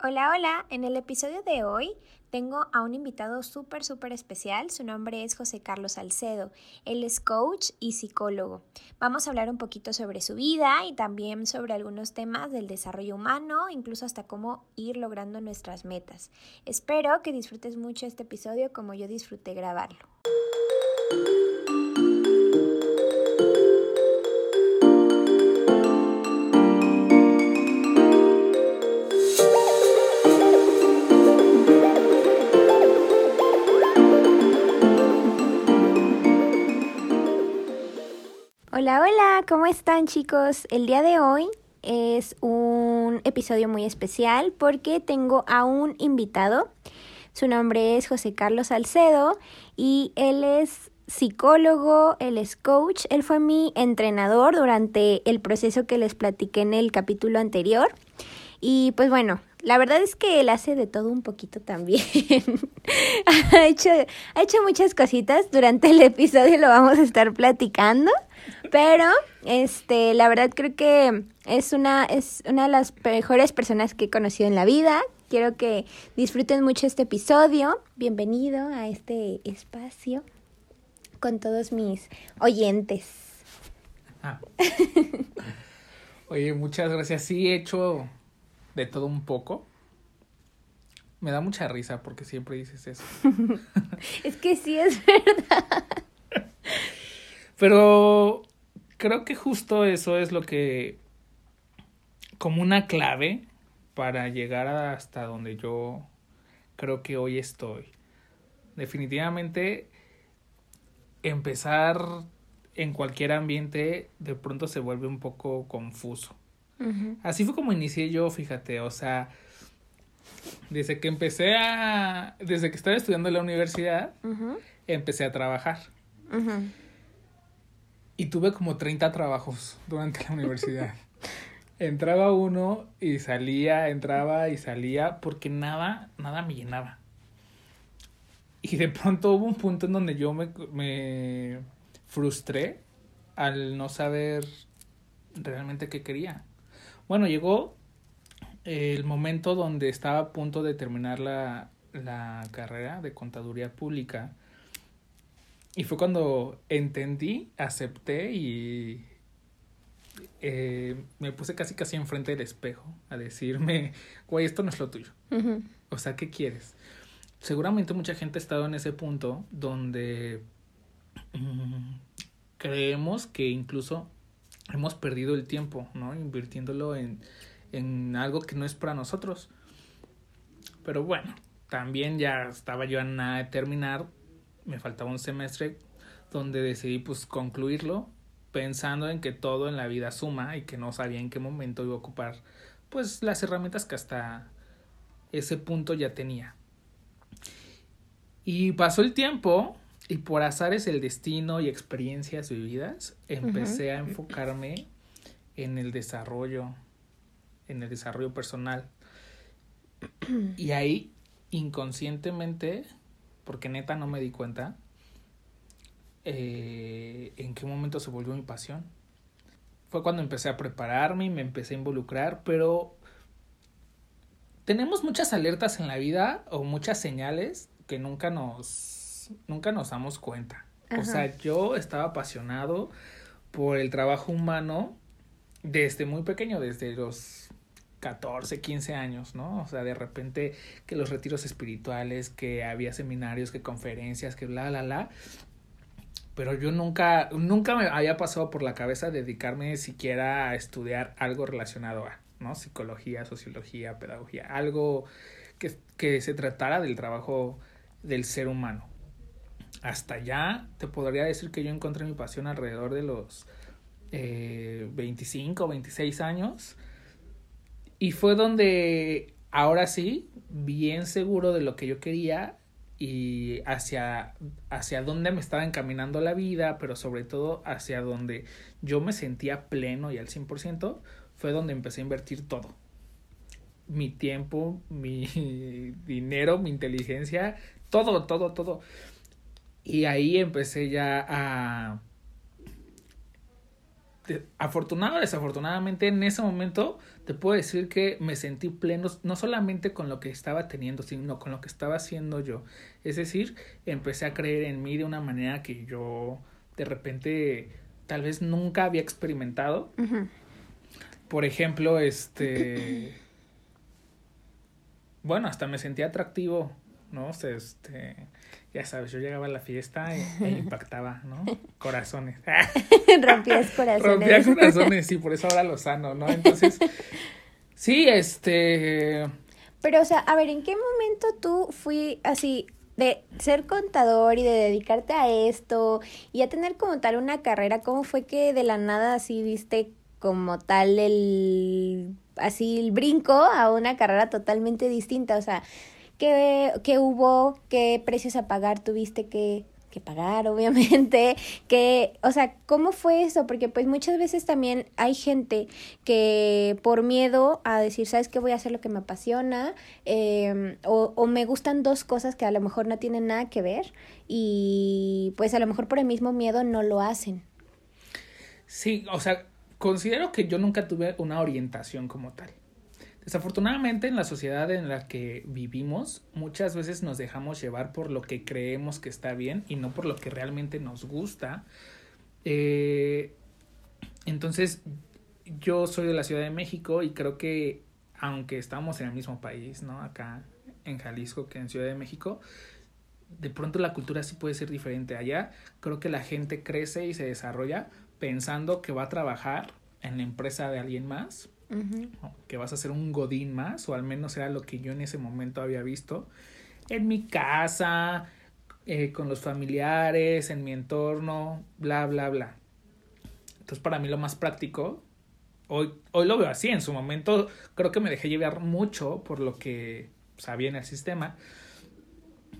Hola, hola. En el episodio de hoy tengo a un invitado súper, súper especial. Su nombre es José Carlos Salcedo. Él es coach y psicólogo. Vamos a hablar un poquito sobre su vida y también sobre algunos temas del desarrollo humano, incluso hasta cómo ir logrando nuestras metas. Espero que disfrutes mucho este episodio como yo disfruté grabarlo. ¿Cómo están chicos? El día de hoy es un episodio muy especial porque tengo a un invitado. Su nombre es José Carlos Salcedo y él es psicólogo, él es coach, él fue mi entrenador durante el proceso que les platiqué en el capítulo anterior. Y pues bueno, la verdad es que él hace de todo un poquito también. ha, hecho, ha hecho muchas cositas. Durante el episodio lo vamos a estar platicando. Pero, este, la verdad creo que es una, es una de las mejores personas que he conocido en la vida. Quiero que disfruten mucho este episodio. Bienvenido a este espacio con todos mis oyentes. Ah. Oye, muchas gracias. Sí, he hecho de todo un poco. Me da mucha risa porque siempre dices eso. es que sí es verdad. Pero creo que justo eso es lo que, como una clave para llegar hasta donde yo creo que hoy estoy. Definitivamente, empezar en cualquier ambiente de pronto se vuelve un poco confuso. Así fue como inicié yo, fíjate, o sea, desde que empecé a, desde que estaba estudiando en la universidad, empecé a trabajar. Y tuve como 30 trabajos durante la universidad. entraba uno y salía, entraba y salía, porque nada, nada me llenaba. Y de pronto hubo un punto en donde yo me, me frustré al no saber realmente qué quería. Bueno, llegó el momento donde estaba a punto de terminar la, la carrera de contaduría pública y fue cuando entendí, acepté y eh, me puse casi casi enfrente del espejo a decirme, güey, esto no es lo tuyo. O sea, ¿qué quieres? Seguramente mucha gente ha estado en ese punto donde mm, creemos que incluso hemos perdido el tiempo, ¿no? Invirtiéndolo en, en algo que no es para nosotros. Pero bueno, también ya estaba yo a nada de terminar me faltaba un semestre donde decidí pues concluirlo pensando en que todo en la vida suma y que no sabía en qué momento iba a ocupar pues las herramientas que hasta ese punto ya tenía. Y pasó el tiempo y por azares el destino y experiencias vividas empecé a enfocarme en el desarrollo, en el desarrollo personal. Y ahí inconscientemente porque neta no me di cuenta eh, en qué momento se volvió mi pasión. Fue cuando empecé a prepararme y me empecé a involucrar, pero tenemos muchas alertas en la vida o muchas señales que nunca nos, nunca nos damos cuenta. O sea, yo estaba apasionado por el trabajo humano desde muy pequeño, desde los 14, 15 años, ¿no? O sea, de repente que los retiros espirituales, que había seminarios, que conferencias, que bla, bla, bla. Pero yo nunca, nunca me había pasado por la cabeza dedicarme siquiera a estudiar algo relacionado a, ¿no? Psicología, sociología, pedagogía, algo que, que se tratara del trabajo del ser humano. Hasta ya te podría decir que yo encontré mi pasión alrededor de los eh, 25, 26 años y fue donde, ahora sí, bien seguro de lo que yo quería y hacia, hacia dónde me estaba encaminando la vida, pero sobre todo hacia donde yo me sentía pleno y al 100%, fue donde empecé a invertir todo. Mi tiempo, mi dinero, mi inteligencia, todo, todo, todo. Y ahí empecé ya a afortunado o desafortunadamente en ese momento te puedo decir que me sentí pleno no solamente con lo que estaba teniendo, sino con lo que estaba haciendo yo. Es decir, empecé a creer en mí de una manera que yo de repente tal vez nunca había experimentado. Por ejemplo, este bueno, hasta me sentía atractivo, ¿no? O sea, este ya sabes, yo llegaba a la fiesta e, e impactaba, ¿no? Corazones. Rompías corazones. Rompía corazones, sí, por eso ahora lo sano, ¿no? Entonces, sí, este... Pero, o sea, a ver, ¿en qué momento tú fui así de ser contador y de dedicarte a esto y a tener como tal una carrera? ¿Cómo fue que de la nada así viste como tal el así el brinco a una carrera totalmente distinta? O sea, ¿Qué, qué hubo? ¿Qué precios a pagar tuviste que, que pagar, obviamente? que, o sea, ¿cómo fue eso? Porque pues muchas veces también hay gente que por miedo a decir, ¿sabes qué? Voy a hacer lo que me apasiona, eh, o, o me gustan dos cosas que a lo mejor no tienen nada que ver y pues a lo mejor por el mismo miedo no lo hacen. Sí, o sea, considero que yo nunca tuve una orientación como tal. Desafortunadamente en la sociedad en la que vivimos muchas veces nos dejamos llevar por lo que creemos que está bien y no por lo que realmente nos gusta. Eh, entonces yo soy de la Ciudad de México y creo que aunque estamos en el mismo país, ¿no? Acá en Jalisco que en Ciudad de México, de pronto la cultura sí puede ser diferente. Allá creo que la gente crece y se desarrolla pensando que va a trabajar en la empresa de alguien más que vas a ser un godín más, o al menos era lo que yo en ese momento había visto, en mi casa, eh, con los familiares, en mi entorno, bla, bla, bla. Entonces para mí lo más práctico, hoy, hoy lo veo así, en su momento creo que me dejé llevar mucho por lo que sabía en el sistema,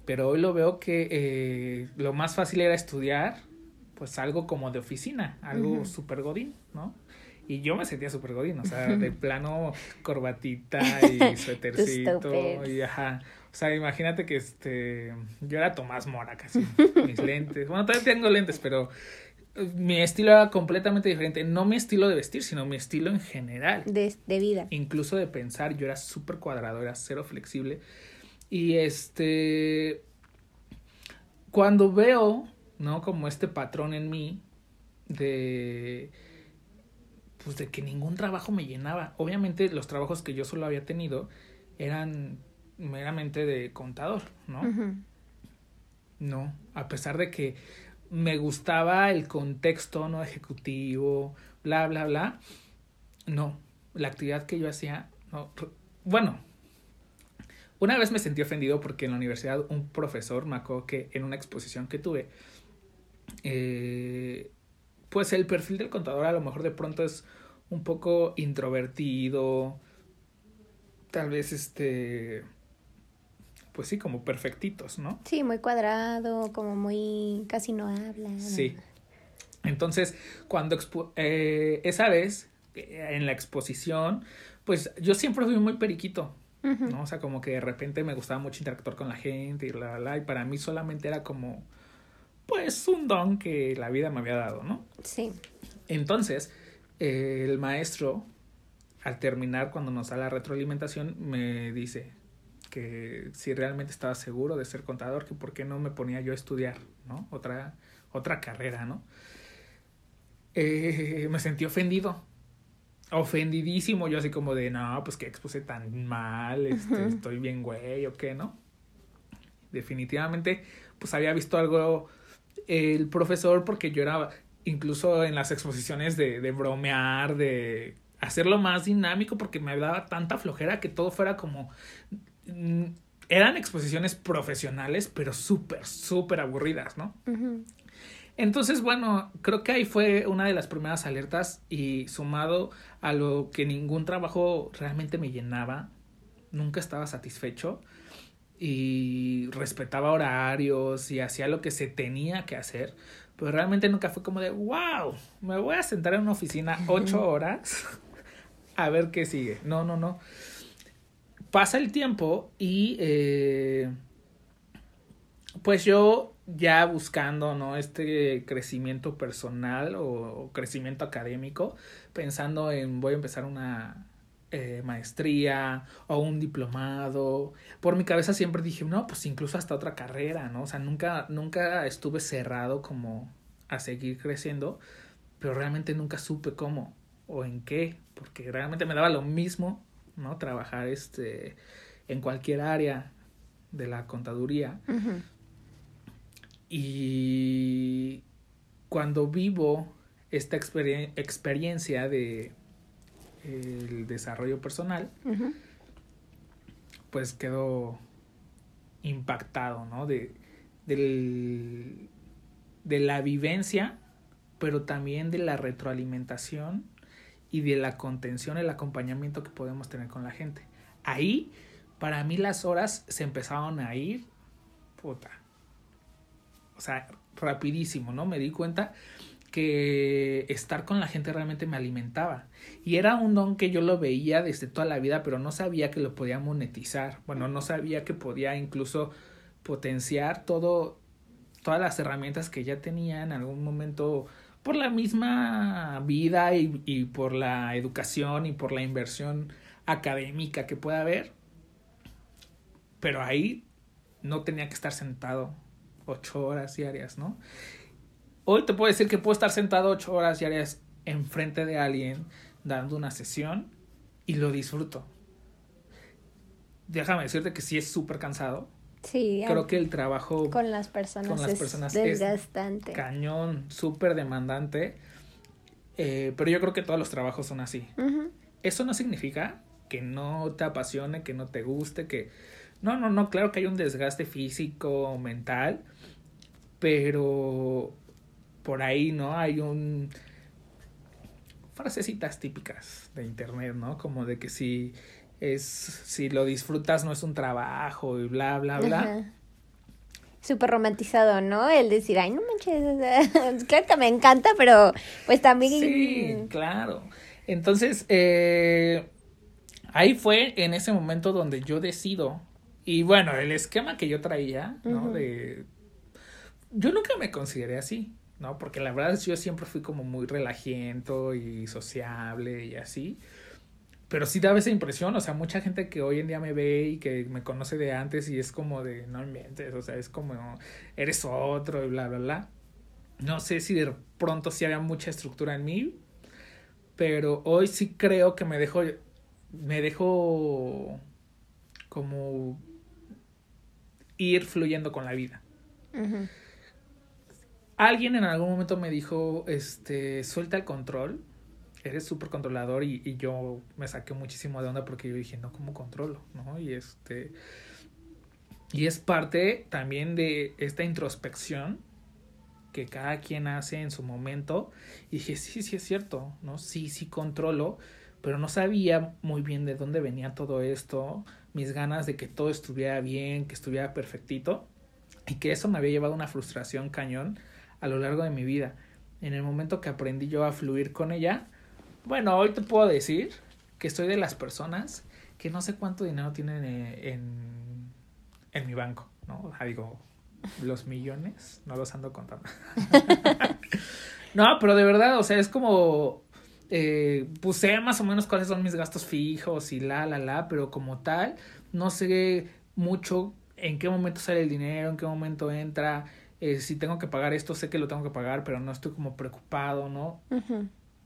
pero hoy lo veo que eh, lo más fácil era estudiar, pues algo como de oficina, algo super godín, ¿no? Y yo me sentía súper godín, o sea, de plano corbatita y suétercito y ajá. O sea, imagínate que este, yo era Tomás Mora casi, mis lentes. Bueno, todavía tengo lentes, pero eh, mi estilo era completamente diferente. No mi estilo de vestir, sino mi estilo en general. De, de vida. Incluso de pensar, yo era súper cuadrado, era cero flexible. Y este, cuando veo, ¿no? Como este patrón en mí de pues de que ningún trabajo me llenaba. Obviamente los trabajos que yo solo había tenido eran meramente de contador, ¿no? No, a pesar de que me gustaba el contexto no ejecutivo, bla, bla, bla, no, la actividad que yo hacía, no, bueno, una vez me sentí ofendido porque en la universidad un profesor me acuerdo que en una exposición que tuve, eh, pues el perfil del contador a lo mejor de pronto es un poco introvertido, tal vez este, pues sí, como perfectitos, ¿no? Sí, muy cuadrado, como muy, casi no habla. Sí. Entonces, cuando eh, esa vez, eh, en la exposición, pues yo siempre fui muy periquito, ¿no? O sea, como que de repente me gustaba mucho interactuar con la gente y la, la, y para mí solamente era como, pues, un don que la vida me había dado, ¿no? Sí. Entonces, el maestro, al terminar, cuando nos da la retroalimentación, me dice que si realmente estaba seguro de ser contador, que por qué no me ponía yo a estudiar, ¿no? Otra, otra carrera, ¿no? Eh, me sentí ofendido. Ofendidísimo, yo así como de, no, pues que expuse tan mal, este, estoy bien güey o qué, ¿no? Definitivamente, pues había visto algo el profesor porque yo era, incluso en las exposiciones de, de bromear, de hacerlo más dinámico porque me daba tanta flojera que todo fuera como... Mm, eran exposiciones profesionales, pero súper, súper aburridas, ¿no? Entonces, bueno, creo que ahí fue una de las primeras alertas y sumado a lo que ningún trabajo realmente me llenaba, nunca estaba satisfecho y respetaba horarios y hacía lo que se tenía que hacer, pero realmente nunca fue como de, wow, me voy a sentar en una oficina ocho horas a ver qué sigue. No, no, no. Pasa el tiempo y eh, pues yo ya buscando, ¿no? Este crecimiento personal o, crecimiento académico, pensando en voy a empezar una eh, maestría o un diplomado. Por mi cabeza siempre dije, no, pues incluso hasta otra carrera, ¿no? O sea, nunca, nunca estuve cerrado como a seguir creciendo, pero realmente nunca supe cómo o en qué, porque realmente me daba lo mismo, ¿no? Trabajar este en cualquier área de la contaduría. Y cuando vivo esta experiencia de el desarrollo personal, pues quedo impactado, ¿no? De, del, de la vivencia, pero también de la retroalimentación y de la contención, el acompañamiento que podemos tener con la gente. Ahí, para mí las horas se empezaron a ir, puta, o sea, rapidísimo, ¿no? Me di cuenta que estar con la gente realmente me alimentaba. Y era un don que yo lo veía desde toda la vida, pero no sabía que lo podía monetizar. Bueno, no sabía que podía incluso potenciar todo, todas las herramientas que ya tenía en algún momento por la misma vida y, y por la educación y por la inversión académica que pueda haber. Pero ahí no tenía que estar sentado ocho horas diarias, ¿no? Hoy te puedo decir que puedo estar sentado ocho horas diarias enfrente de alguien dando una sesión y lo disfruto. Déjame decirte que sí es súper cansado. Sí. Creo que el trabajo con las personas, es desgastante. cañón, súper demandante. Eh, pero yo creo que todos los trabajos son así. Eso no significa que no te apasione, que no te guste, que... No, no, no, claro que hay un desgaste físico, mental, pero por ahí, ¿no? Hay un frasecitas típicas de internet, ¿no? Como de que si es si lo disfrutas no es un trabajo y bla bla bla. Súper romantizado, ¿no? El decir, ay, no manches, claro que me encanta, pero pues también... Sí, claro. Entonces, eh, ahí fue en ese momento donde yo decido, y bueno, el esquema que yo traía, ¿no? De yo nunca me consideré así, ¿no? Porque la verdad yo siempre fui como muy relajiento y sociable y así. Pero sí daba esa impresión, o sea, mucha gente que hoy en día me ve y que me conoce de antes y es como de, no mientes, o sea, es como, eres otro y bla, bla, bla. No sé si de pronto sí había mucha estructura en mí, pero hoy sí creo que me dejo, me dejo como ir fluyendo con la vida alguien en algún momento me dijo, este, suelta el control, eres súper controlador y, yo me saqué muchísimo de onda porque yo dije, no, ¿cómo controlo? ¿No? Y este, y es parte también de esta introspección que cada quien hace en su momento. Y dije, sí, sí es cierto, ¿no? Sí, sí controlo, pero no sabía muy bien de dónde venía todo esto, mis ganas de que todo estuviera bien, que estuviera perfectito, y que eso me había llevado a una frustración cañón a lo largo de mi vida. En el momento que aprendí yo a fluir con ella, bueno, hoy te puedo decir que soy de las personas que no sé cuánto dinero tienen eh, en, en mi banco, ¿no? O sea, digo, los millones, no los ando contando. no, pero de verdad, o sea, es como, eh, puse más o menos cuáles son mis gastos fijos y la, la, la, pero como tal, no sé mucho en qué momento sale el dinero, en qué momento entra, eh, si tengo que pagar esto, sé que lo tengo que pagar, pero no estoy como preocupado, ¿no?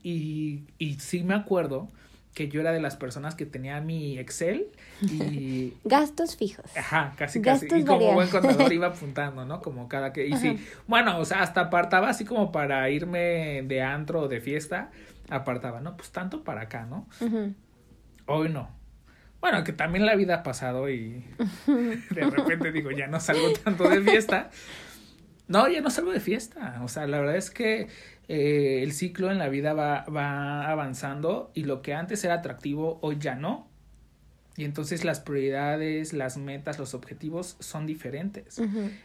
y, y sí me acuerdo que yo era de las personas que tenía mi Excel y... Gastos fijos. Ajá, casi casi. y como buen contador iba apuntando, ¿no? Como cada que... Y sí, bueno, o sea, hasta apartaba así como para irme de antro o de fiesta, apartaba, ¿no? Pues tanto para acá, ¿no? Hoy no. Bueno, que también la vida ha pasado y de repente digo, ya no salgo tanto de fiesta, no, ya no salgo de fiesta. O sea, la verdad es que eh, el ciclo en la vida va, va avanzando y lo que antes era atractivo, hoy ya no. Y entonces las prioridades, las metas, los objetivos son diferentes.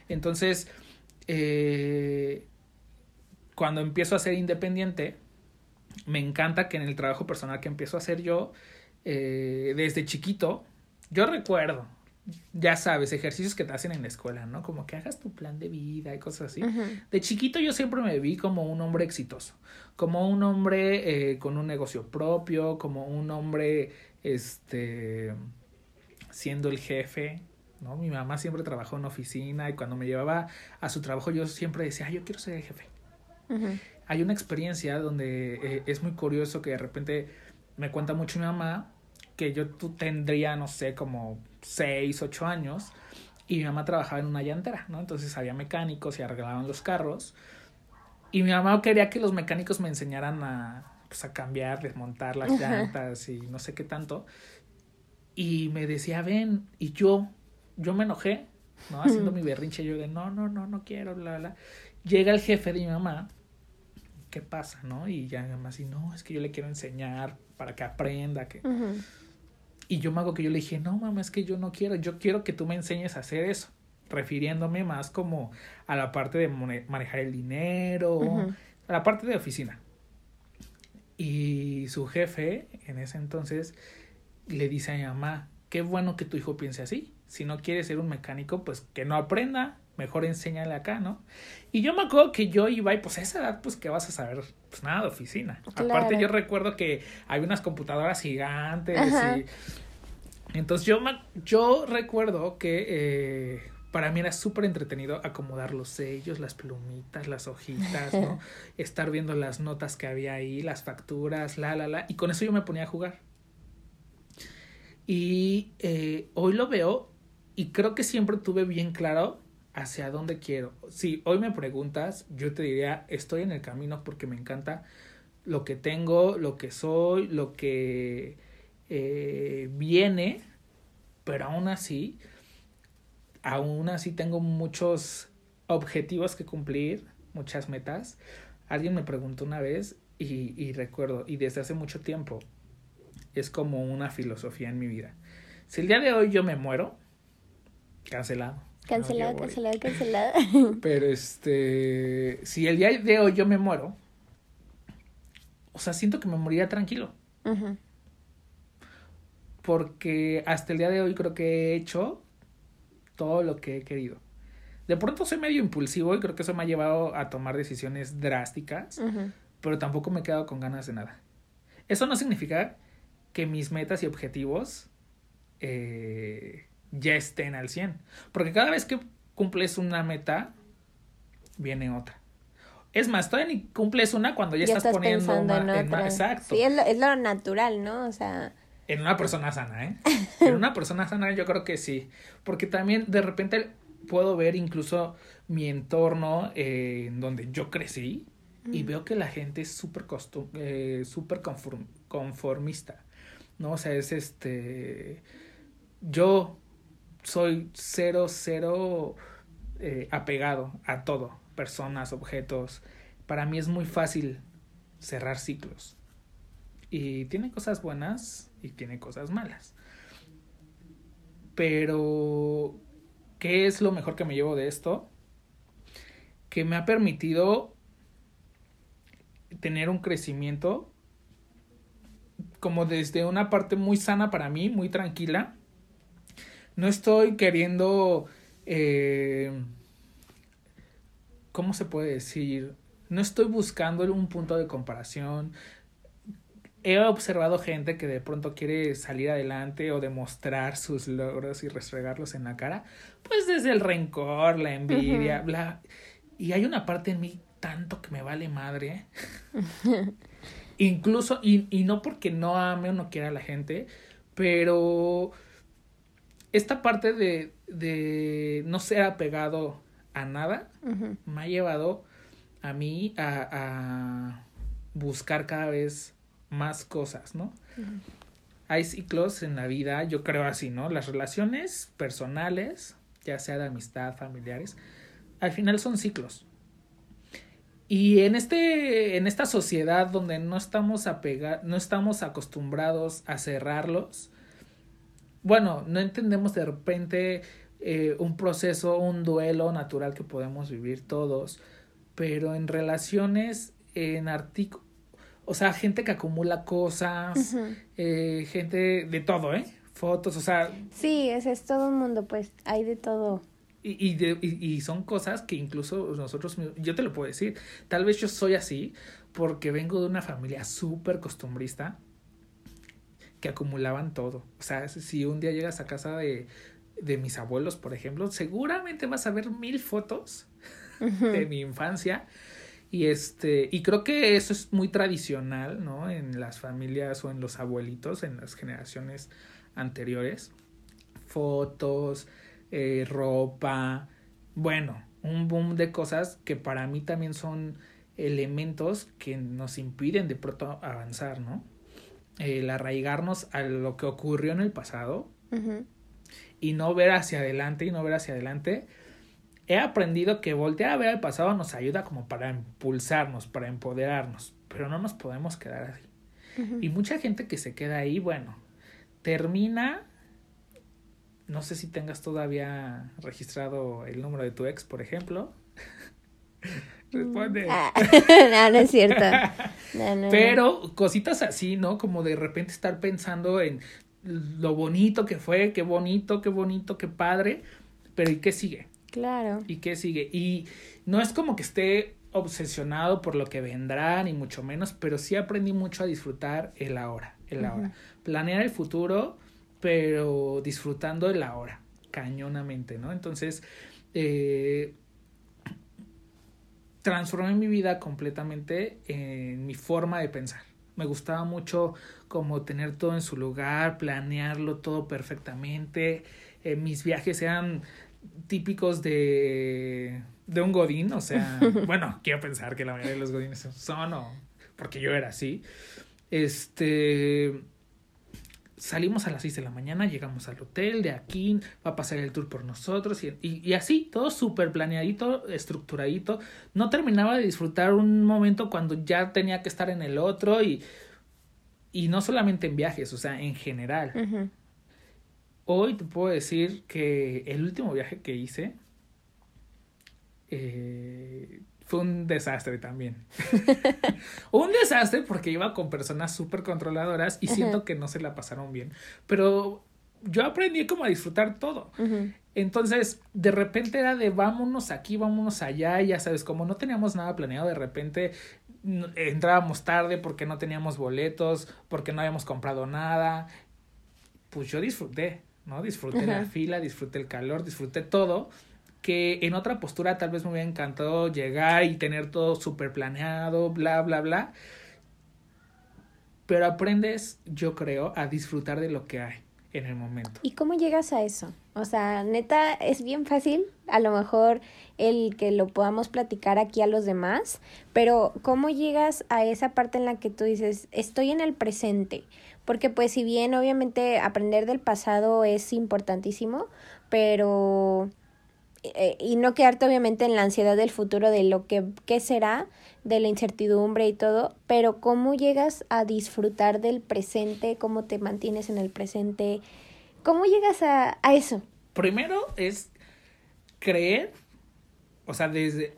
Entonces, eh, cuando empiezo a ser independiente, me encanta que en el trabajo personal que empiezo a hacer yo, eh, desde chiquito, yo recuerdo, ya sabes, ejercicios que te hacen en la escuela, ¿no? Como que hagas tu plan de vida y cosas así. De chiquito yo siempre me vi como un hombre exitoso, como un hombre eh, con un negocio propio, como un hombre, este, siendo el jefe, ¿no? Mi mamá siempre trabajó en oficina y cuando me llevaba a su trabajo yo siempre decía, yo quiero ser el jefe. Hay una experiencia donde eh, es muy curioso que de repente me cuenta mucho mi mamá que yo tú tendría, no sé, como 6, 8 años y mi mamá trabajaba en una llantera, ¿no? Entonces había mecánicos y arreglaban los carros y mi mamá quería que los mecánicos me enseñaran a, pues, a cambiar, desmontar las llantas y no sé qué tanto. Y me decía, ven, y yo, yo me enojé, ¿no? Haciendo mi berrinche, yo de, no, no, no, no quiero, bla, bla. Llega el jefe de mi mamá, ¿qué pasa, no? Y ya mi mamá así, no, es que yo le quiero enseñar para que aprenda, que... Y yo me hago que yo le dije, no, mamá, es que yo no quiero, yo quiero que tú me enseñes a hacer eso, refiriéndome más como a la parte de manejar el dinero, a la parte de oficina. Y su jefe, en ese entonces, le dice a mi mamá, qué bueno que tu hijo piense así. Si no quiere ser un mecánico, pues que no aprenda, mejor enséñale acá, ¿no? Y yo me acuerdo que yo iba y pues a esa edad, pues que vas a saber, pues nada de oficina. Aparte yo recuerdo que hay unas computadoras gigantes y... Entonces yo, yo recuerdo que eh, para mí era súper entretenido acomodar los sellos, las plumitas, las hojitas, ¿no? Estar viendo las notas que había ahí, las facturas, la, la, la. Y con eso yo me ponía a jugar. Y eh, hoy lo veo y creo que siempre tuve bien claro hacia dónde quiero. Si hoy me preguntas, yo te diría, estoy en el camino porque me encanta lo que tengo, lo que soy, lo que eh, viene, pero aún así, aún así tengo muchos objetivos que cumplir, muchas metas. Alguien me preguntó una vez y, y recuerdo, y desde hace mucho tiempo, es como una filosofía en mi vida. Si el día de hoy yo me muero, cancelado Cancelado, cancelado, cancelado. Pero este, si el día de hoy yo me muero, o sea, siento que me moriría tranquilo. Porque hasta el día de hoy creo que he hecho todo lo que he querido. De pronto soy medio impulsivo y creo que eso me ha llevado a tomar decisiones drásticas, pero tampoco me he quedado con ganas de nada. Eso no significa que mis metas y objetivos eh, ya estén al 100. Porque cada vez que cumples una meta, viene otra. Es más, todavía ni cumples una cuando ya, estás, poniendo en, Exacto. Sí, es lo, es lo natural, ¿no? O sea... En una persona sana, ¿eh? En una persona sana yo creo que sí. Porque también de repente puedo ver incluso mi entorno eh, en donde yo crecí y veo que la gente es súper eh, super conformista, ¿no? O sea, es este... Yo soy cero, cero eh, apegado a todo, personas, objetos. Para mí es muy fácil cerrar ciclos. Y tiene cosas buenas y tiene cosas malas. Pero, ¿qué es lo mejor que me llevo de esto? Que me ha permitido tener un crecimiento como desde una parte muy sana para mí, muy tranquila, no estoy queriendo, eh, ¿cómo se puede decir? No estoy buscando un punto de comparación. He observado gente que de pronto quiere salir adelante o demostrar sus logros y restregarlos en la cara, pues desde el rencor, la envidia, bla. Y hay una parte en mí tanto que me vale madre. Incluso, y, y no porque no ame o no quiera a la gente, pero esta parte de, de no ser apegado a nada me ha llevado a mí a, a, buscar cada vez más cosas, ¿no? Hay ciclos en la vida, yo creo así, ¿no? Las relaciones personales, ya sea de amistad, familiares, al final son ciclos. Y en este, en esta sociedad donde no estamos apegados, no estamos acostumbrados a cerrarlos, bueno, no entendemos de repente eh, un proceso, un duelo natural que podemos vivir todos, pero en relaciones, en artículos, o sea, gente que acumula cosas, eh, gente de todo, ¿eh? fotos, o sea... Sí, ese es todo un mundo, pues hay de todo. Y, y, de, y, y son cosas que incluso nosotros, yo te lo puedo decir, tal vez yo soy así porque vengo de una familia súper costumbrista que acumulaban todo. O sea, si un día llegas a casa de, de mis abuelos, por ejemplo, seguramente vas a ver mil fotos de mi infancia. Y este, y creo que eso es muy tradicional, ¿no? En las familias o en los abuelitos, en las generaciones anteriores. Fotos, eh, ropa, bueno, un boom de cosas que para mí también son elementos que nos impiden de pronto avanzar, ¿no? El arraigarnos a lo que ocurrió en el pasado y no ver hacia adelante y no ver hacia adelante. He aprendido que voltear a ver al pasado nos ayuda como para impulsarnos, para empoderarnos, pero no nos podemos quedar así. Y mucha gente que se queda ahí, bueno, termina no sé si tengas todavía registrado el número de tu ex, por ejemplo. Responde. Ah, no, no es cierto. Pero cositas así, ¿no? Como de repente estar pensando en lo bonito que fue, qué bonito, qué bonito, qué padre. Pero ¿y qué sigue? Claro. ¿Y qué sigue? Y no es como que esté obsesionado por lo que vendrá, ni mucho menos, pero sí aprendí mucho a disfrutar el ahora, el ahora. Planear el futuro pero disfrutando de la hora, cañonamente, ¿no? Entonces, eh, transformé mi vida completamente en mi forma de pensar. Me gustaba mucho como tener todo en su lugar, planearlo todo perfectamente. Eh, mis viajes eran típicos de, de un godín, o sea, bueno, quiero pensar que la mayoría de los godines son, o porque yo era así. Este, salimos a las 6 de la mañana, llegamos al hotel, de aquí va a pasar el tour por nosotros y, y, así, todo súper planeadito, estructuradito. No terminaba de disfrutar un momento cuando ya tenía que estar en el otro y, y no solamente en viajes, o sea, en general. Hoy te puedo decir que el último viaje que hice eh, fue un desastre también. un desastre porque iba con personas súper controladoras y siento que no se la pasaron bien. Pero yo aprendí como a disfrutar todo. Entonces, de repente era de vámonos aquí, vámonos allá, y ya sabes, como no teníamos nada planeado, de repente entrábamos tarde porque no teníamos boletos, porque no habíamos comprado nada. Pues yo disfruté, ¿no? Disfruté la fila, disfruté el calor, disfruté todo que en otra postura tal vez me hubiera encantado llegar y tener todo súper planeado, bla, bla, bla. Pero aprendes, yo creo, a disfrutar de lo que hay en el momento. ¿Y cómo llegas a eso? O sea, neta, es bien fácil, a lo mejor el que lo podamos platicar aquí a los demás, pero ¿cómo llegas a esa parte en la que tú dices, estoy en el presente? Porque pues si bien obviamente aprender del pasado es importantísimo, pero eh, y no quedarte obviamente en la ansiedad del futuro de lo que será, de la incertidumbre y todo, pero cómo llegas a disfrutar del presente, cómo te mantienes en el presente, cómo llegas a, a eso. Primero es creer, o sea, desde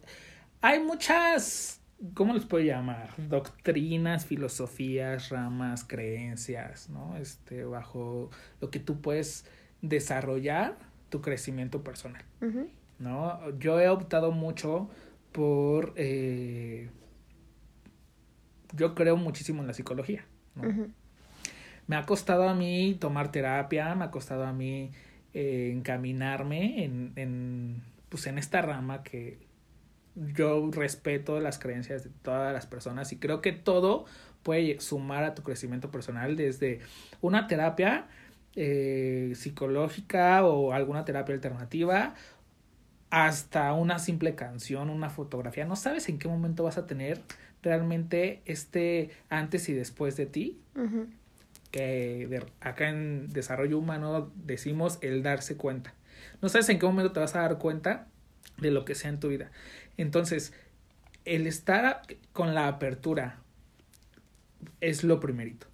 hay muchas ¿cómo les puedo llamar? Doctrinas, filosofías, ramas, creencias, ¿no? Este, bajo lo que tú puedes desarrollar tu crecimiento personal. ¿No? Yo he optado mucho por... Eh, yo creo muchísimo en la psicología. ¿no? Me ha costado a mí tomar terapia, me ha costado a mí eh, encaminarme en, en, pues en esta rama que yo respeto las creencias de todas las personas y creo que todo puede sumar a tu crecimiento personal desde una terapia eh, psicológica o alguna terapia alternativa hasta una simple canción, una fotografía. No sabes en qué momento vas a tener realmente este antes y después de ti. Que acá en desarrollo humano decimos el darse cuenta. No sabes en qué momento te vas a dar cuenta de lo que sea en tu vida. Entonces, el estar con la apertura es lo primerito.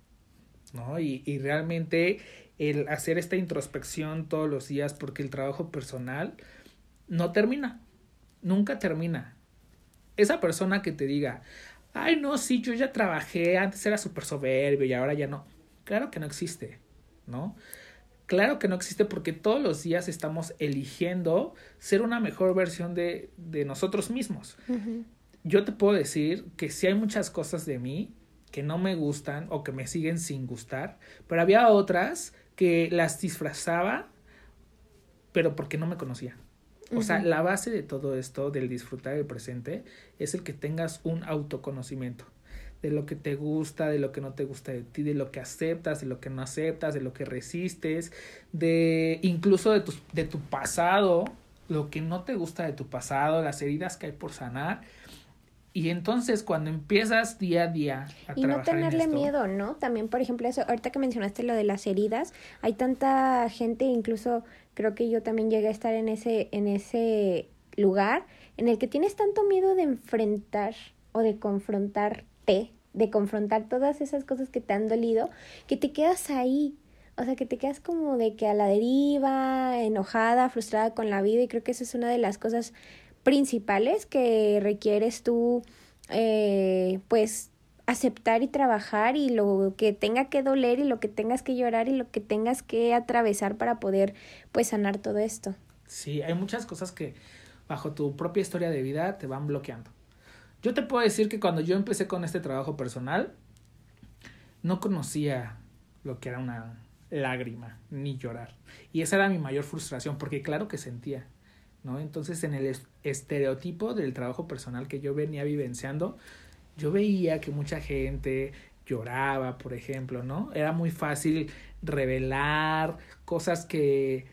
¿no? Y, y realmente el hacer esta introspección todos los días porque el trabajo personal no termina, nunca termina. Esa persona que te diga, ay no, sí, yo ya trabajé, antes era súper soberbio y ahora ya no, claro que no existe, ¿no? Claro que no existe porque todos los días estamos eligiendo ser una mejor versión de, de nosotros mismos. Yo te puedo decir que sí hay muchas cosas de mí que no me gustan o que me siguen sin gustar, pero había otras que las disfrazaba, pero porque no me conocía. O sea, la base de todo esto, del disfrutar del presente, es el que tengas un autoconocimiento de lo que te gusta, de lo que no te gusta de ti, de lo que aceptas, de lo que no aceptas, de lo que resistes, de incluso de tu, de tu pasado, lo que no te gusta de tu pasado, las heridas que hay por sanar. Y entonces cuando empiezas día a día a y no tenerle miedo, ¿no? También, por ejemplo, eso, ahorita que mencionaste lo de las heridas, hay tanta gente, incluso creo que yo también llegué a estar en ese, en ese lugar, en el que tienes tanto miedo de enfrentar o de confrontar de confrontar todas esas cosas que te han dolido, que te quedas ahí. O sea, que te quedas como de que a la deriva, enojada, frustrada con la vida y creo que esa es una de las cosas principales que requieres tú, eh, pues, aceptar y trabajar y lo que tenga que doler y lo que tengas que llorar y lo que tengas que atravesar para poder, pues, sanar todo esto. Sí, hay muchas cosas que bajo tu propia historia de vida te van bloqueando. Yo te puedo decir que cuando yo empecé con este trabajo personal, no conocía lo que era una lágrima, ni llorar. Y esa era mi mayor frustración, porque claro que sentía, ¿no? Entonces, en el estereotipo del trabajo personal que yo venía vivenciando, yo veía que mucha gente lloraba, por ejemplo, ¿no? Era muy fácil revelar cosas que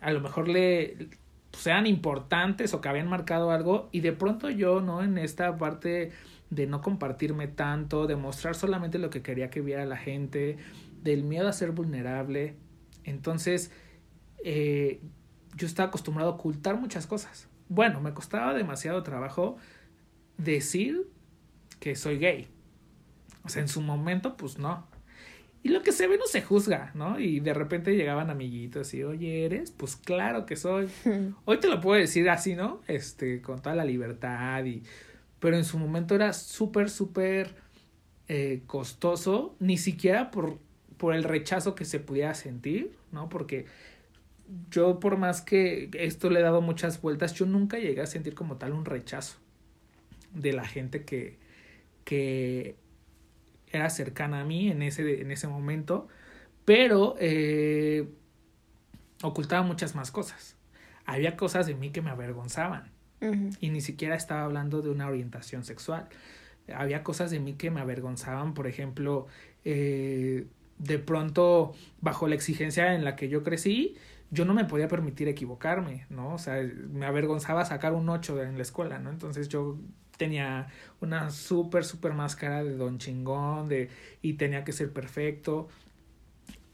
a lo mejor le sean importantes o que habían marcado algo y de pronto yo, ¿no? En esta parte de no compartirme tanto, de mostrar solamente lo que quería que viera la gente, del miedo a ser vulnerable. Entonces, eh, yo estaba acostumbrado a ocultar muchas cosas. Bueno, me costaba demasiado trabajo decir que soy gay. O sea, en su momento, pues no. Y lo que se ve no se juzga, ¿no? Y de repente llegaban amiguitos y, oye, ¿eres? Pues claro que soy. Hoy te lo puedo decir así, ¿no? Este, con toda la libertad y... Pero en su momento era súper, súper eh, costoso, ni siquiera por, por el rechazo que se pudiera sentir, ¿no? Porque yo por más que esto le he dado muchas vueltas, yo nunca llegué a sentir como tal un rechazo de la gente que, que era cercana a mí en ese, en ese momento, pero eh, ocultaba muchas más cosas. Había cosas de mí que me avergonzaban y ni siquiera estaba hablando de una orientación sexual. Había cosas de mí que me avergonzaban, por ejemplo, eh, de pronto bajo la exigencia en la que yo crecí, yo no me podía permitir equivocarme, ¿no? O sea, me avergonzaba sacar un 8 en la escuela, ¿no? Entonces yo tenía una súper, súper máscara de don chingón, de, y tenía que ser perfecto.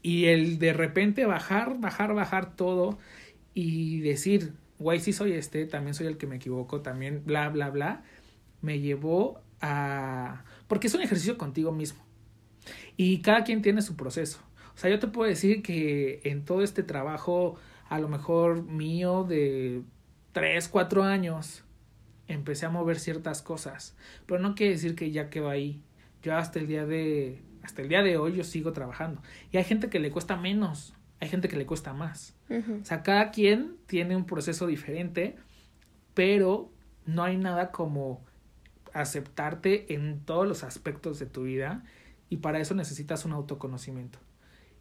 Y el de repente bajar, bajar, bajar todo y decir, güey, sí soy este, también soy el que me equivoco, también bla, bla, bla, me llevó a... Porque es un ejercicio contigo mismo. Y cada quien tiene su proceso. O sea, yo te puedo decir que en todo este trabajo, a lo mejor mío de tres, cuatro años, empecé a mover ciertas cosas, pero no quiere decir que ya quedó ahí. Yo hasta el día de hasta el día de hoy yo sigo trabajando y hay gente que le cuesta menos, hay gente que le cuesta más. O sea, cada quien tiene un proceso diferente, pero no hay nada como aceptarte en todos los aspectos de tu vida y para eso necesitas un autoconocimiento.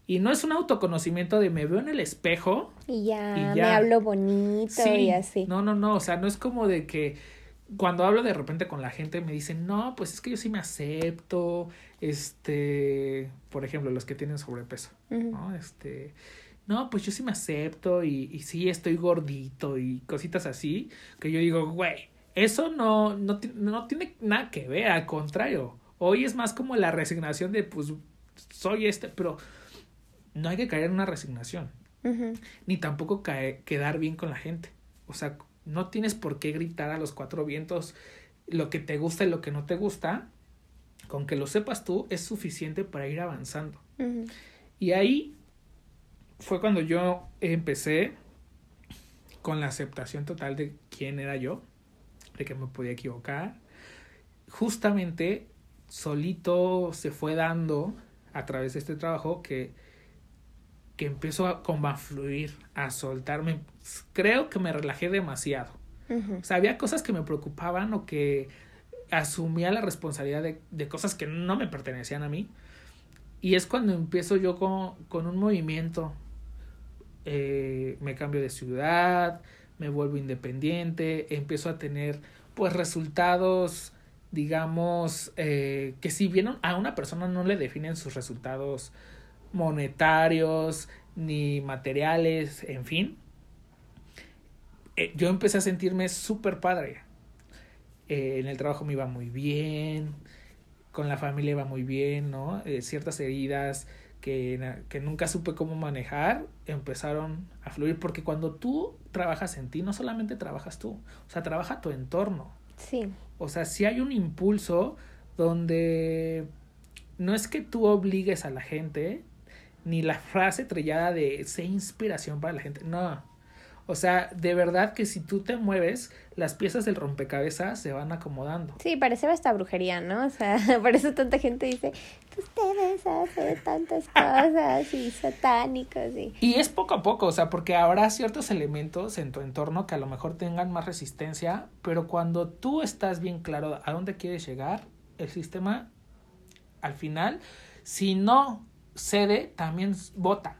Y no es un autoconocimiento de me veo en el espejo y ya, me hablo bonito y así. No, no, no, o sea, no es como de que cuando hablo de repente con la gente me dicen, no, pues es que yo sí me acepto, este, por ejemplo, los que tienen sobrepeso, ¿no? Este, no, pues yo sí me acepto y, y sí estoy gordito y cositas así, que yo digo, güey, eso no, no, no tiene nada que ver, al contrario, hoy es más como la resignación de, pues, soy este, pero no hay que caer en una resignación, ni tampoco caer, quedar bien con la gente, o sea, no tienes por qué gritar a los cuatro vientos lo que te gusta y lo que no te gusta. Con que lo sepas tú es suficiente para ir avanzando. Y ahí fue cuando yo empecé con la aceptación total de quién era yo, de que me podía equivocar. Justamente solito se fue dando a través de este trabajo que que empiezo a, como a fluir, a soltarme. Creo que me relajé demasiado. O sea, había cosas que me preocupaban o que asumía la responsabilidad de, de cosas que no me pertenecían a mí. Y es cuando empiezo yo con, con un movimiento. Eh, me cambio de ciudad, me vuelvo independiente, empiezo a tener pues resultados, digamos, eh, que si bien a una persona no le definen sus resultados monetarios ni materiales, en fin, eh, yo empecé a sentirme súper padre. Eh, en el trabajo me iba muy bien, con la familia iba muy bien, ¿no? Eh, ciertas heridas que, que nunca supe cómo manejar empezaron a fluir porque cuando tú trabajas en ti, no solamente trabajas tú, o sea, trabaja tu entorno. Sí. O sea, si hay un impulso donde no es que tú obligues a la gente, ni la frase trillada de sé inspiración para la gente, no. O sea, de verdad que si tú te mueves, las piezas del rompecabezas se van acomodando. Sí, parece esta brujería, ¿no? O sea, por eso tanta gente dice, ustedes hacen tantas cosas y satánicos y... Y es poco a poco, o sea, porque habrá ciertos elementos en tu entorno que a lo mejor tengan más resistencia, pero cuando tú estás bien claro a dónde quieres llegar, el sistema, al final, si no cede, también vota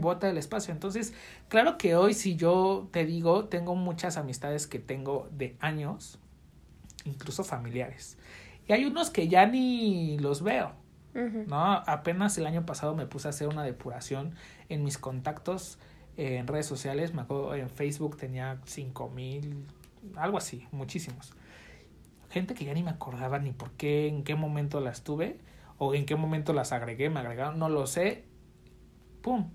bota del espacio. Entonces, claro que hoy si yo te digo, tengo muchas amistades que tengo de años, incluso familiares. Y hay unos que ya ni los veo. ¿No? Apenas el año pasado me puse a hacer una depuración en mis contactos eh, en redes sociales. Me acuerdo en Facebook tenía cinco mil, algo así, muchísimos. Gente que ya ni me acordaba ni por qué, en qué momento las tuve o en qué momento las agregué, me agregaron, no lo sé. ¡Pum!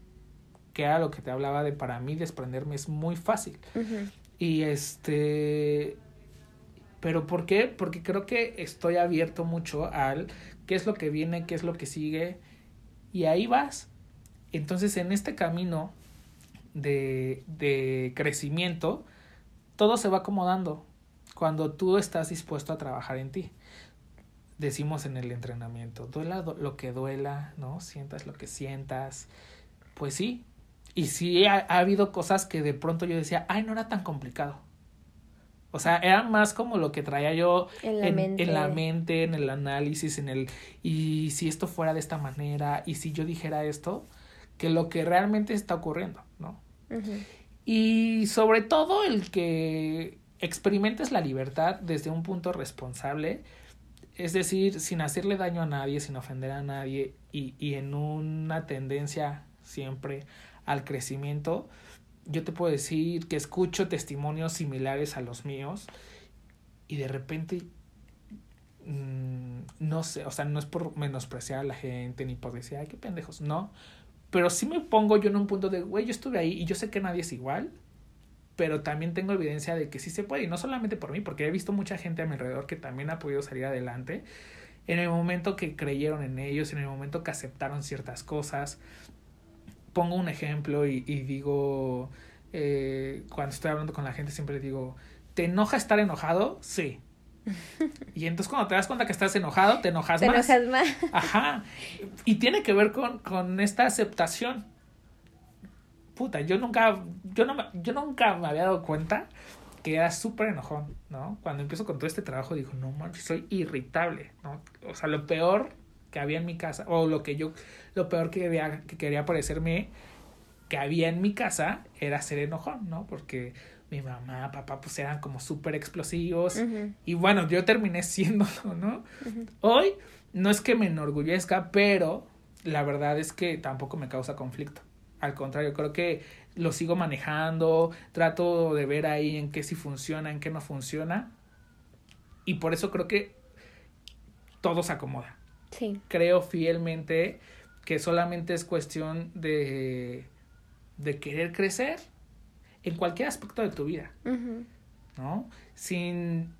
que era lo que te hablaba de para mí desprenderme es muy fácil. Y este, pero ¿por qué? Porque creo que estoy abierto mucho al qué es lo que viene, qué es lo que sigue, y ahí vas. Entonces en este camino de, de crecimiento, todo se va acomodando cuando tú estás dispuesto a trabajar en ti. Decimos en el entrenamiento, duela lo que duela, ¿no? Sientas lo que sientas. Pues sí, y sí ha, habido cosas que de pronto yo decía, ay, no era tan complicado. O sea, era más como lo que traía yo en la, mente. en la mente, en el análisis, en el, y si esto fuera de esta manera, y si yo dijera esto, que lo que realmente está ocurriendo, ¿no? Y sobre todo el que experimentes la libertad desde un punto responsable, es decir, sin hacerle daño a nadie, sin ofender a nadie, y, y en una tendencia siempre al crecimiento, yo te puedo decir que escucho testimonios similares a los míos y de repente mm, no sé, o sea, no es por menospreciar a la gente ni por decir, ay, qué pendejos, no, pero sí me pongo yo en un punto de, güey, yo estuve ahí y yo sé que nadie es igual, pero también tengo evidencia de que sí se puede, y no solamente por mí, porque he visto mucha gente a mi alrededor que también ha podido salir adelante en el momento que creyeron en ellos, en el momento que aceptaron ciertas cosas, pongo un ejemplo y, digo, eh, cuando estoy hablando con la gente siempre digo, ¿te enoja estar enojado? Sí. Y entonces cuando te das cuenta que estás enojado, te enojas más. Te enojas más. Ajá. Y tiene que ver con, con esta aceptación. Puta, yo nunca, yo no, yo nunca me había dado cuenta que era súper enojón, ¿no? Cuando empiezo con todo este trabajo digo, no manches, soy irritable, ¿no? O sea, lo peor que había en mi casa, o lo que yo, lo peor que quería, que quería parecerme que había en mi casa era ser enojón, ¿no? Porque mi mamá, papá, pues eran como súper explosivos. Y bueno, yo terminé siéndolo, ¿no? Hoy no es que me enorgullezca, pero la verdad es que tampoco me causa conflicto. Al contrario, creo que lo sigo manejando, trato de ver ahí en qué sí funciona, en qué no funciona. Y por eso creo que todo se acomoda. Creo fielmente que solamente es cuestión de, de querer crecer en cualquier aspecto de tu vida, ¿no? Sin,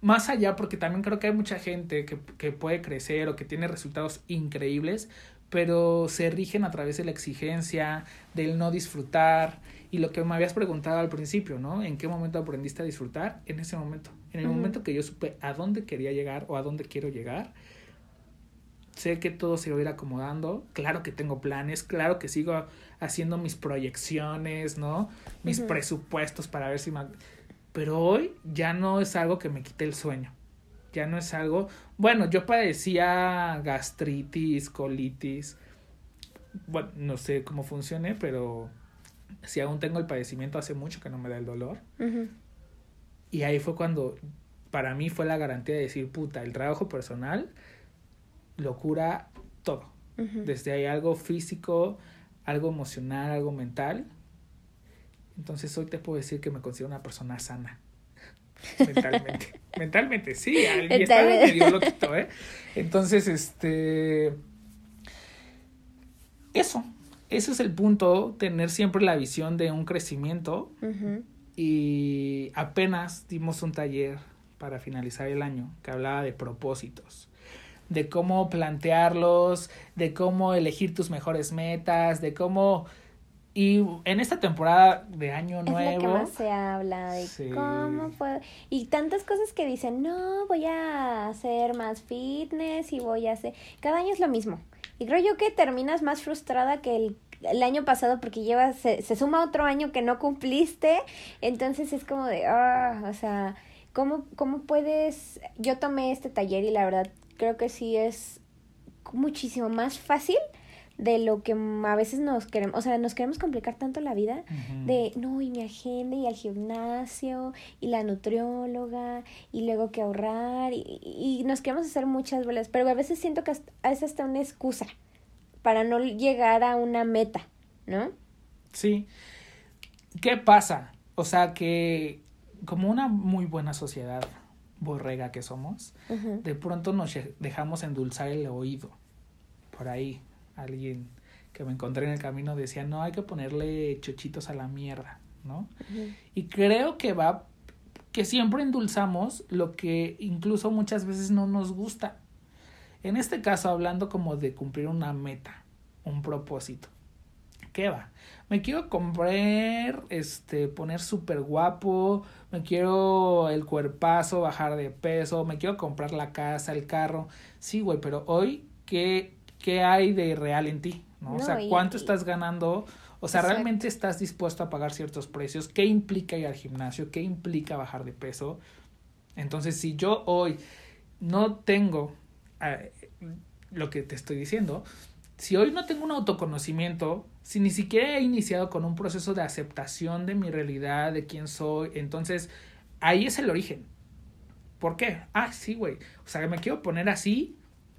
más allá, porque también creo que hay mucha gente que, que puede crecer o que tiene resultados increíbles, pero se rigen a través de la exigencia, del no disfrutar, y lo que me habías preguntado al principio, ¿no? ¿En qué momento aprendiste a disfrutar? En ese momento. En el momento que yo supe a dónde quería llegar o a dónde quiero llegar, sé que todo se va a ir acomodando, claro que tengo planes, claro que sigo haciendo mis proyecciones, ¿no? Mis presupuestos para ver si... Me... Pero hoy ya no es algo que me quite el sueño, ya no es algo... Bueno, yo padecía gastritis, colitis, bueno, no sé cómo funcione, pero si aún tengo el padecimiento hace mucho que no me da el dolor. Y ahí fue cuando para mí fue la garantía de decir, puta, el trabajo personal lo cura todo. Desde ahí algo físico, algo emocional, algo mental. Entonces hoy te puedo decir que me considero una persona sana. Mentalmente. Mentalmente, sí. Y estaba medio loquito, ¿eh? Entonces, este. Eso. Ese es el punto, tener siempre la visión de un crecimiento. Y apenas dimos un taller para finalizar el año que hablaba de propósitos de cómo plantearlos, de cómo elegir tus mejores metas, de cómo... Y en esta temporada de año nuevo... Es que más se habla de cómo puedo... Y tantas cosas que dicen, no, voy a hacer más fitness y voy a hacer... Cada año es lo mismo. Y creo yo que terminas más frustrada que el, el año pasado porque llevas... Se, se suma otro año que no cumpliste. Entonces es como de... Ah, o sea... ¿Cómo, ¿Cómo puedes...? Yo tomé este taller y la verdad creo que sí es muchísimo más fácil de lo que a veces nos queremos, o sea, nos queremos complicar tanto la vida de, no, y mi agenda y al gimnasio y la nutrióloga y luego que ahorrar y, y nos queremos hacer muchas bolas, pero a veces siento que es hasta una excusa para no llegar a una meta, ¿no? Sí. ¿Qué pasa? O sea, que como una muy buena sociedad, borrega que somos, de pronto nos dejamos endulzar el oído. Por ahí alguien que me encontré en el camino decía, no hay que ponerle chochitos a la mierda, ¿no? Y creo que va, que siempre endulzamos lo que incluso muchas veces no nos gusta. En este caso, hablando como de cumplir una meta, un propósito. ¿Qué va? Me quiero comprar, este, poner súper guapo, me quiero el cuerpazo, bajar de peso, me quiero comprar la casa, el carro. Sí, güey, pero hoy, ¿qué, qué hay de real en ti? ¿no? o sea, ¿cuánto estás ganando? O sea, ¿realmente estás dispuesto a pagar ciertos precios? ¿Qué implica ir al gimnasio? ¿Qué implica bajar de peso? Entonces, si yo hoy no tengo eh, lo que te estoy diciendo, si hoy no tengo un autoconocimiento, si ni siquiera he iniciado con un proceso de aceptación de mi realidad, de quién soy, entonces ahí es el origen. ¿Por qué? Ah, sí, güey. O sea, me quiero poner así,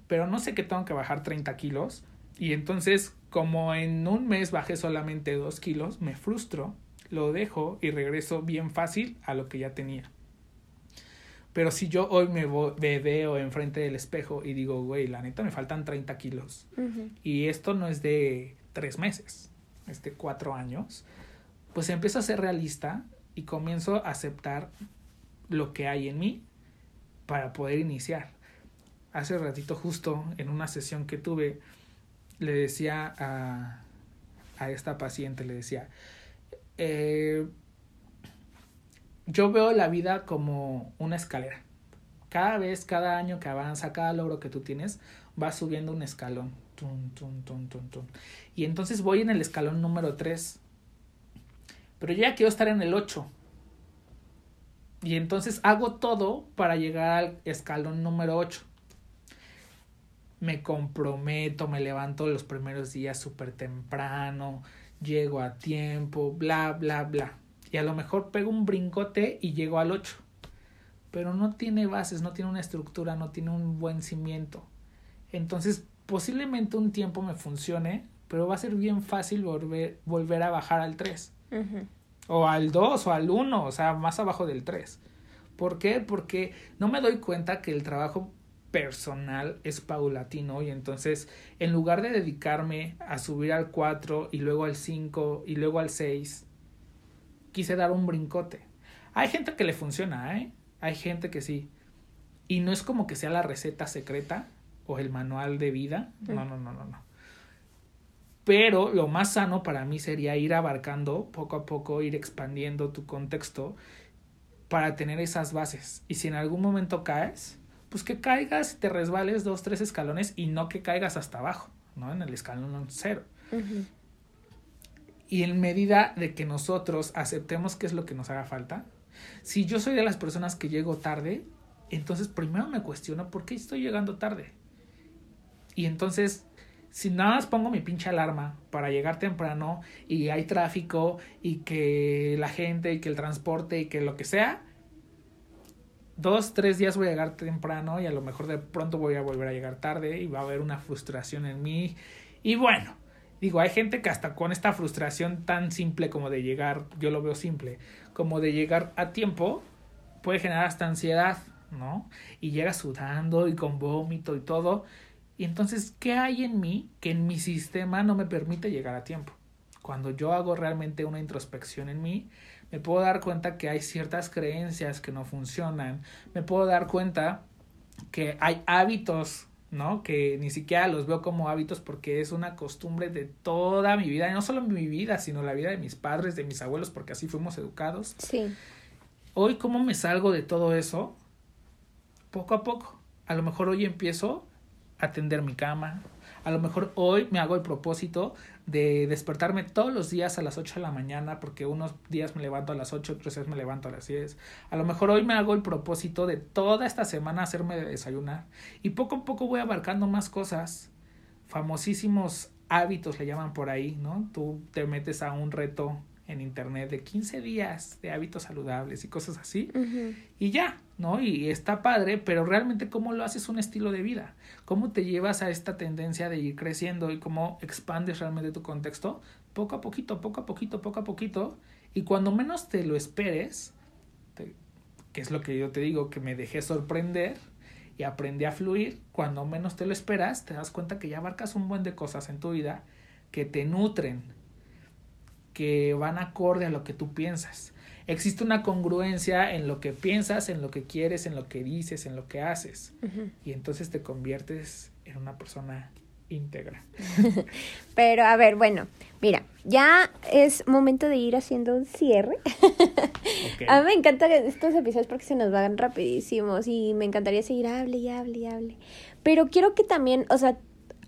pero no sé que tengo que bajar 30 kilos. Y entonces, como en un mes bajé solamente 2 kilos, me frustro, lo dejo y regreso bien fácil a lo que ya tenía. Pero si yo hoy me, veo enfrente del espejo y digo, güey, la neta me faltan 30 kilos. Y esto no es de tres meses, es de cuatro años. Pues empiezo a ser realista y comienzo a aceptar lo que hay en mí para poder iniciar. Hace ratito justo en una sesión que tuve, le decía a, esta paciente, le decía, eh, yo veo la vida como una escalera. Cada vez, cada año que avanza, cada logro que tú tienes, vas subiendo un escalón. Y entonces voy en el escalón número 3. Pero ya quiero estar en el 8. Y entonces hago todo para llegar al escalón número 8. Me comprometo, me levanto los primeros días súper temprano, llego a tiempo, bla, bla, bla y a lo mejor pego un brincote y llego al 8. Pero no tiene bases, no tiene una estructura, no tiene un buen cimiento. Entonces, posiblemente un tiempo me funcione, pero va a ser bien fácil volver, volver a bajar al 3. O al 2 o al 1, o sea, más abajo del 3. ¿Por qué? Porque no me doy cuenta que el trabajo personal es paulatino y entonces en lugar de dedicarme a subir al 4 y luego al 5 y luego al 6 quise dar un brincote. Hay gente que le funciona, ¿eh? Hay gente que sí. Y no es como que sea la receta secreta o el manual de vida. No, no, no, no, no. Pero lo más sano para mí sería ir abarcando poco a poco, ir expandiendo tu contexto para tener esas bases. Y si en algún momento caes, pues que caigas y te resbales dos, tres escalones y no que caigas hasta abajo, ¿no? En el escalón cero. Y en medida de que nosotros aceptemos qué es lo que nos haga falta, si yo soy de las personas que llego tarde, entonces primero me cuestiono por qué estoy llegando tarde. Y entonces, si nada más pongo mi pinche alarma para llegar temprano y hay tráfico y que la gente y que el transporte y que lo que sea, dos, tres días voy a llegar temprano y a lo mejor de pronto voy a volver a llegar tarde y va a haber una frustración en mí. Y bueno, digo, hay gente que hasta con esta frustración tan simple como de llegar, yo lo veo simple, como de llegar a tiempo, puede generar hasta ansiedad, ¿no? Y llega sudando y con vómito y todo. Y entonces, ¿qué hay en mí que en mi sistema no me permite llegar a tiempo? Cuando yo hago realmente una introspección en mí, me puedo dar cuenta que hay ciertas creencias que no funcionan, me puedo dar cuenta que hay hábitos, ¿no? Que ni siquiera los veo como hábitos porque es una costumbre de toda mi vida, y no solo mi vida, sino la vida de mis padres, de mis abuelos, porque así fuimos educados. Sí. Hoy, ¿cómo me salgo de todo eso? Poco a poco. A lo mejor hoy empiezo a tender mi cama, a lo mejor hoy me hago el propósito de despertarme todos los días a las 8 de la mañana, porque unos días me levanto a las 8, otros días me levanto a las 10. A lo mejor hoy me hago el propósito de toda esta semana hacerme de desayunar. Y poco a poco voy abarcando más cosas. Famosísimos hábitos le llaman por ahí, ¿no? Tú te metes a un reto en internet de 15 días de hábitos saludables y cosas así. Y ya, ¿no? Y está padre, pero realmente cómo lo haces un estilo de vida, cómo te llevas a esta tendencia de ir creciendo y cómo expandes realmente tu contexto, poco a poquito, poco a poquito, poco a poquito, y cuando menos te lo esperes, que es lo que yo te digo, que me dejé sorprender y aprendí a fluir, cuando menos te lo esperas, te das cuenta que ya abarcas un buen de cosas en tu vida que te nutren, que van acorde a lo que tú piensas. Existe una congruencia en lo que piensas, en lo que quieres, en lo que dices, en lo que haces. Y entonces te conviertes en una persona íntegra. Pero a ver, bueno, mira, ya es momento de ir haciendo un cierre. A mí me encantan estos episodios porque se nos van rapidísimos y me encantaría seguir hable y hable y hable. Pero quiero que también, o sea,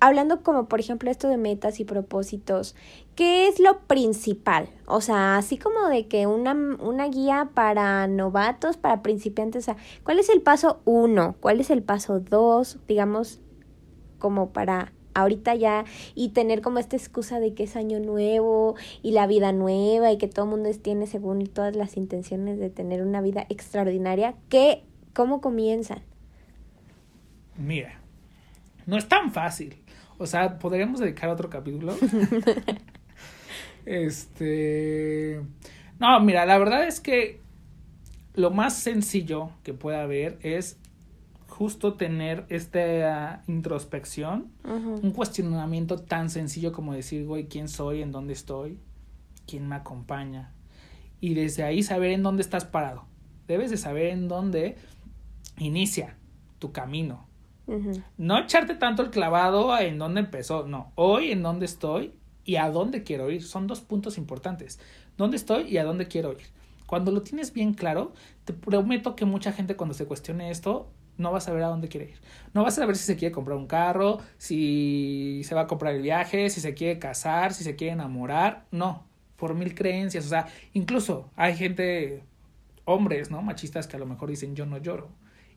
hablando como por ejemplo esto de metas y propósitos, ¿qué es lo principal? O sea, así como de que una, una guía para novatos, para principiantes, o sea, ¿cuál es el paso uno? ¿Cuál es el paso dos? Digamos, como para ahorita ya y tener como esta excusa de que es año nuevo y la vida nueva y que todo el mundo tiene según todas las intenciones de tener una vida extraordinaria, ¿qué, ¿cómo comienzan? Mira, no es tan fácil. O sea, podríamos dedicar otro capítulo. este. No, mira, la verdad es que lo más sencillo que puede haber es justo tener esta introspección, un cuestionamiento tan sencillo como decir, güey, ¿quién soy? ¿En dónde estoy? ¿Quién me acompaña? Y desde ahí saber en dónde estás parado. Debes de saber en dónde inicia tu camino. No echarte tanto el clavado en dónde empezó, no, hoy en dónde estoy y a dónde quiero ir. Son dos puntos importantes. ¿Dónde estoy y a dónde quiero ir? Cuando lo tienes bien claro, te prometo que mucha gente cuando se cuestione esto no va a saber a dónde quiere ir. No va a saber si se quiere comprar un carro, si se va a comprar el viaje, si se quiere casar, si se quiere enamorar. No, por mil creencias. O sea, incluso hay gente, hombres, ¿no? Machistas que a lo mejor dicen yo no lloro.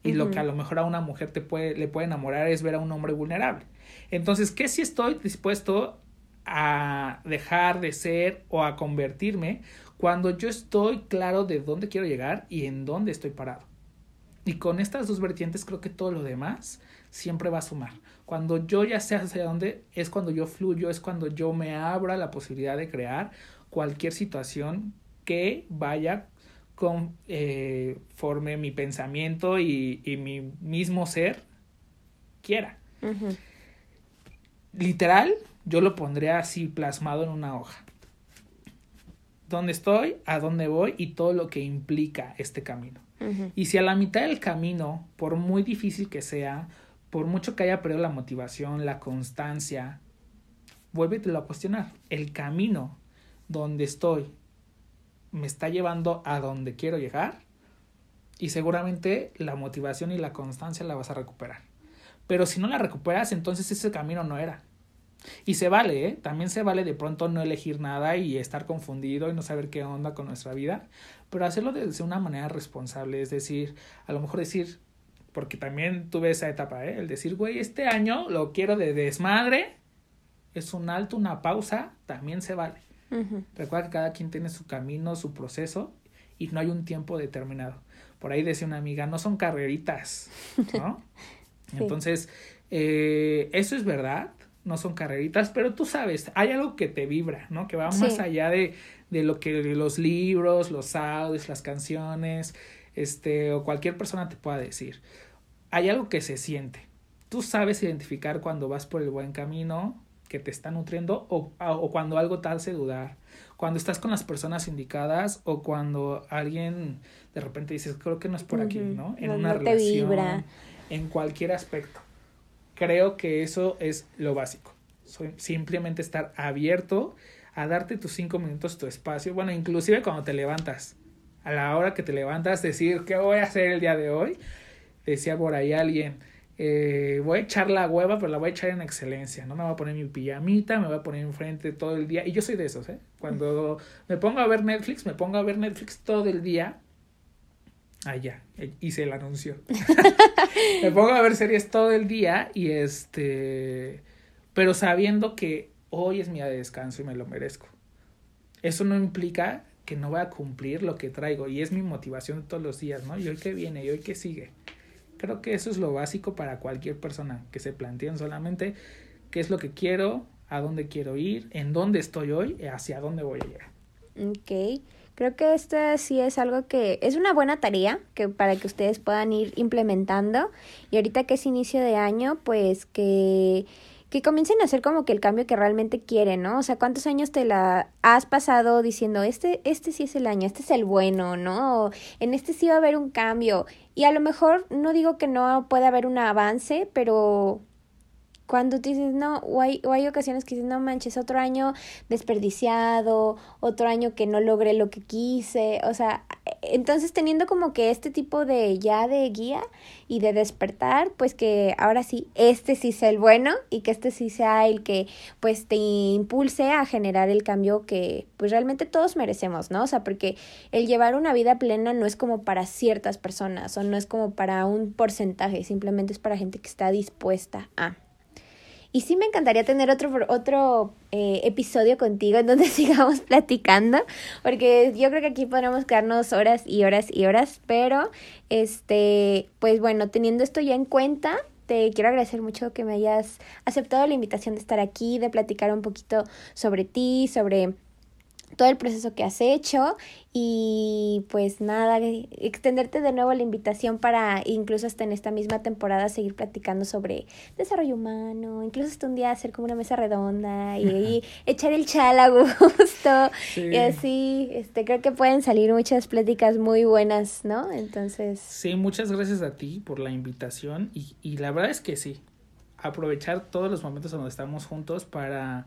Y lo que a lo mejor a una mujer te puede, le puede enamorar es ver a un hombre vulnerable. Entonces, ¿qué si estoy dispuesto a dejar de ser o a convertirme cuando yo estoy claro de dónde quiero llegar y en dónde estoy parado? Y con estas dos vertientes creo que todo lo demás siempre va a sumar. Cuando yo ya sé hacia dónde, es cuando yo fluyo, es cuando yo me abro a la posibilidad de crear cualquier situación que vaya conforme mi pensamiento y, y, mi mismo ser quiera. Literal, yo lo pondría así plasmado en una hoja. ¿Dónde estoy? ¿A dónde voy? Y todo lo que implica este camino. Y si a la mitad del camino, por muy difícil que sea, por mucho que haya perdido la motivación, la constancia, vuélvetelo a cuestionar. El camino donde estoy me está llevando a donde quiero llegar. y seguramente la motivación y la constancia la vas a recuperar. Pero si no la recuperas, entonces ese camino no era. Y se vale, ¿eh? También se vale de pronto no elegir nada y estar confundido y no saber qué onda con nuestra vida, pero hacerlo de una manera responsable, es decir, a lo mejor decir, porque también tuve esa etapa, ¿eh? El decir, güey, este año lo quiero de desmadre, es un alto, una pausa, también se vale. Recuerda que cada quien tiene su camino, su proceso y no hay un tiempo determinado. Por ahí decía una amiga, no son carreritas, ¿no? Entonces, eh, eso es verdad, no son carreritas, pero tú sabes, hay algo que te vibra, ¿no? Que va más allá de, de lo que los libros, los audios, las canciones, este, o cualquier persona te pueda decir. Hay algo que se siente. Tú sabes identificar cuando vas por el buen camino que te está nutriendo o, o cuando algo te hace dudar. Cuando estás con las personas indicadas o cuando alguien de repente dices, creo que no es por aquí, ¿no? En una relación, en cualquier aspecto. Creo que eso es lo básico. simplemente estar abierto a darte tus cinco minutos, tu espacio. Bueno, inclusive cuando te levantas a la hora que te levantas, decir, ¿qué voy a hacer el día de hoy? Decía por ahí alguien, eh, voy a echar la hueva, pero la voy a echar en excelencia, ¿no? Me voy a poner mi pijamita, me voy a poner enfrente todo el día. Y yo soy de esos, ¿eh? Cuando me pongo a ver Netflix, me pongo a ver Netflix todo el día. Ah, ya, hice el anuncio. me pongo a ver series todo el día y este... Pero sabiendo que hoy es mi día de descanso y me lo merezco. Eso no implica que no voy a cumplir lo que traigo y es mi motivación todos los días, ¿no? Y hoy que viene y hoy que sigue. Creo que eso es lo básico para cualquier persona que se planteen solamente qué es lo que quiero, a dónde quiero ir, en dónde estoy hoy y hacia dónde voy a llegar. Ok. Creo que esto sí es algo que es una buena tarea que para que ustedes puedan ir implementando. Y ahorita que es inicio de año, pues que que comiencen a hacer como que el cambio que realmente quieren, ¿no? O sea, ¿cuántos años te la has pasado diciendo, este, este sí es el año, este es el bueno, ¿no? en este sí va a haber un cambio. Y a lo mejor no digo que no pueda haber un avance, pero cuando dices, no, o hay, o hay ocasiones que dices, no manches, otro año desperdiciado, otro año que no logré lo que quise, o sea, entonces teniendo como que este tipo de ya de guía y de despertar, pues que ahora sí, este sí sea el bueno y que este sí sea el que pues te impulse a generar el cambio que pues realmente todos merecemos, ¿no? O sea, porque el llevar una vida plena no es como para ciertas personas o no es como para un porcentaje, simplemente es para gente que está dispuesta a. Y sí me encantaría tener otro, otro eh, episodio contigo en donde sigamos platicando, porque yo creo que aquí podremos quedarnos horas y horas y horas, pero este, pues bueno, teniendo esto ya en cuenta, te quiero agradecer mucho que me hayas aceptado la invitación de estar aquí, de platicar un poquito sobre ti, sobre todo el proceso que has hecho y pues nada, extenderte de nuevo la invitación para incluso hasta en esta misma temporada seguir platicando sobre desarrollo humano, incluso hasta un día hacer como una mesa redonda y, echar el chal a gusto y así, este creo que pueden salir muchas pláticas muy buenas, ¿no? Entonces... Sí, muchas gracias a ti por la invitación y, y la verdad es que sí, aprovechar todos los momentos donde estamos juntos para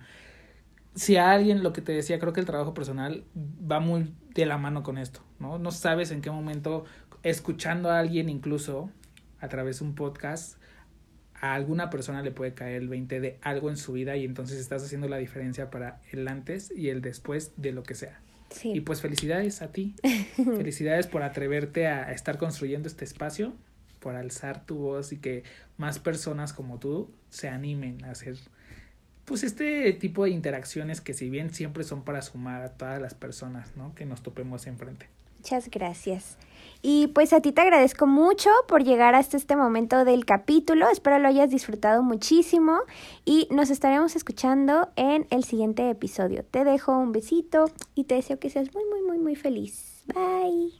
si a alguien, lo que te decía, creo que el trabajo personal va muy de la mano con esto, ¿no? No sabes en qué momento, escuchando a alguien incluso a través de un podcast, a alguna persona le puede caer el 20 de algo en su vida y entonces estás haciendo la diferencia para el antes y el después de lo que sea. Sí. Y pues felicidades a ti. felicidades por atreverte a estar construyendo este espacio, por alzar tu voz y que más personas como tú se animen a hacer pues este tipo de interacciones que si bien siempre son para sumar a todas las personas, ¿no? Que nos topemos enfrente. Muchas gracias. Y pues a ti te agradezco mucho por llegar hasta este momento del capítulo. Espero lo hayas disfrutado muchísimo y nos estaremos escuchando en el siguiente episodio. Te dejo un besito y te deseo que seas muy, muy, muy, muy feliz. Bye.